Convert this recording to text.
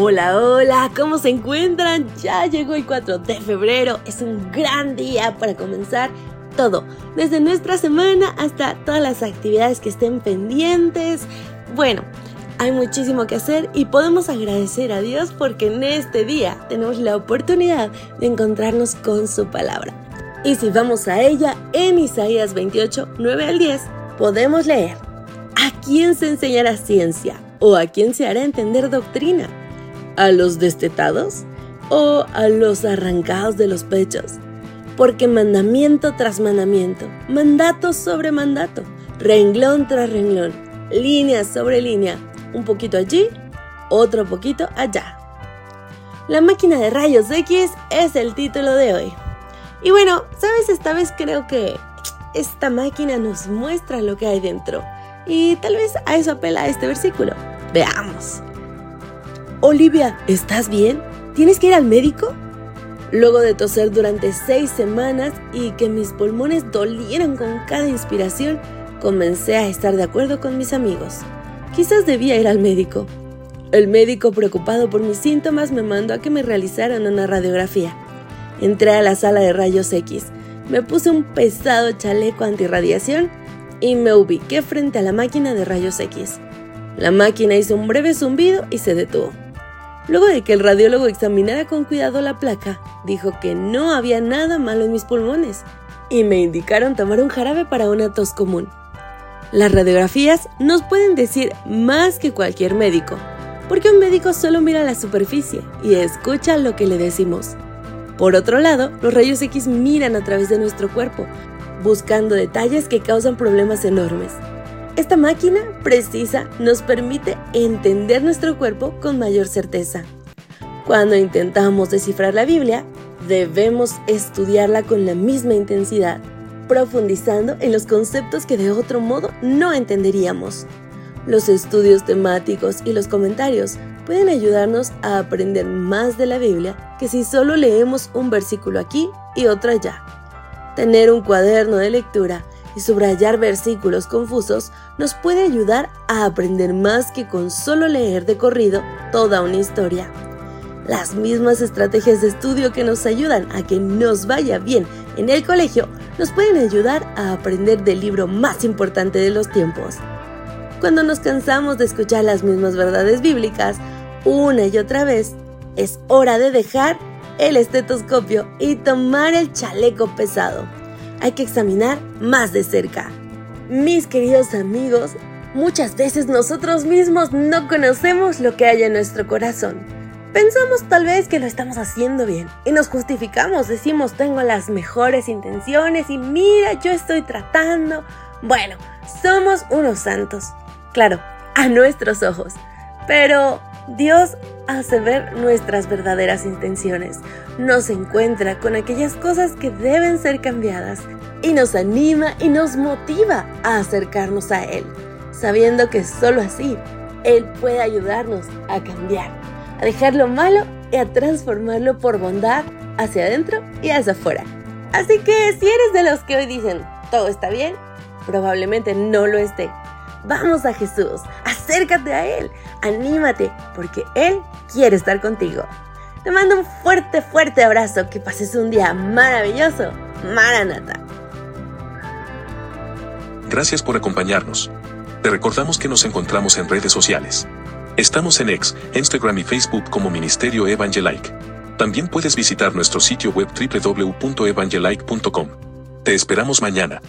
Hola, hola, ¿cómo se encuentran? Ya llegó el 4 de febrero, es un gran día para comenzar todo, desde nuestra semana hasta todas las actividades que estén pendientes. Bueno, hay muchísimo que hacer y podemos agradecer a Dios porque en este día tenemos la oportunidad de encontrarnos con su palabra. Y si vamos a ella, en Isaías 28, 9 al 10, podemos leer, ¿a quién se enseñará ciencia? ¿O a quién se hará entender doctrina? ¿A los destetados? ¿O a los arrancados de los pechos? Porque mandamiento tras mandamiento, mandato sobre mandato, renglón tras renglón, línea sobre línea, un poquito allí, otro poquito allá. La máquina de rayos X es el título de hoy. Y bueno, ¿sabes? Esta vez creo que esta máquina nos muestra lo que hay dentro. Y tal vez a eso apela este versículo. Veamos. Olivia, ¿estás bien? ¿Tienes que ir al médico? Luego de toser durante seis semanas y que mis pulmones dolieran con cada inspiración, comencé a estar de acuerdo con mis amigos. Quizás debía ir al médico. El médico, preocupado por mis síntomas, me mandó a que me realizaran una radiografía. Entré a la sala de rayos X, me puse un pesado chaleco antirradiación y me ubiqué frente a la máquina de rayos X. La máquina hizo un breve zumbido y se detuvo. Luego de que el radiólogo examinara con cuidado la placa, dijo que no había nada malo en mis pulmones y me indicaron tomar un jarabe para una tos común. Las radiografías nos pueden decir más que cualquier médico, porque un médico solo mira la superficie y escucha lo que le decimos. Por otro lado, los rayos X miran a través de nuestro cuerpo, buscando detalles que causan problemas enormes. Esta máquina precisa nos permite entender nuestro cuerpo con mayor certeza. Cuando intentamos descifrar la Biblia, debemos estudiarla con la misma intensidad, profundizando en los conceptos que de otro modo no entenderíamos. Los estudios temáticos y los comentarios pueden ayudarnos a aprender más de la Biblia que si solo leemos un versículo aquí y otro allá. Tener un cuaderno de lectura y subrayar versículos confusos nos puede ayudar a aprender más que con solo leer de corrido toda una historia. Las mismas estrategias de estudio que nos ayudan a que nos vaya bien en el colegio nos pueden ayudar a aprender del libro más importante de los tiempos. Cuando nos cansamos de escuchar las mismas verdades bíblicas, una y otra vez, es hora de dejar el estetoscopio y tomar el chaleco pesado. Hay que examinar más de cerca. Mis queridos amigos, muchas veces nosotros mismos no conocemos lo que hay en nuestro corazón. Pensamos tal vez que lo estamos haciendo bien y nos justificamos, decimos tengo las mejores intenciones y mira, yo estoy tratando. Bueno, somos unos santos, claro, a nuestros ojos, pero Dios hace ver nuestras verdaderas intenciones, nos encuentra con aquellas cosas que deben ser cambiadas y nos anima y nos motiva a acercarnos a Él, sabiendo que solo así Él puede ayudarnos a cambiar, a dejar lo malo y a transformarlo por bondad hacia adentro y hacia afuera. Así que si eres de los que hoy dicen todo está bien, probablemente no lo esté. Vamos a Jesús, acércate a Él, anímate, porque Él quiere estar contigo. Te mando un fuerte, fuerte abrazo, que pases un día maravilloso. Maranata. Gracias por acompañarnos. Te recordamos que nos encontramos en redes sociales. Estamos en X, Instagram y Facebook como Ministerio Evangelike. También puedes visitar nuestro sitio web www.evangelike.com. Te esperamos mañana.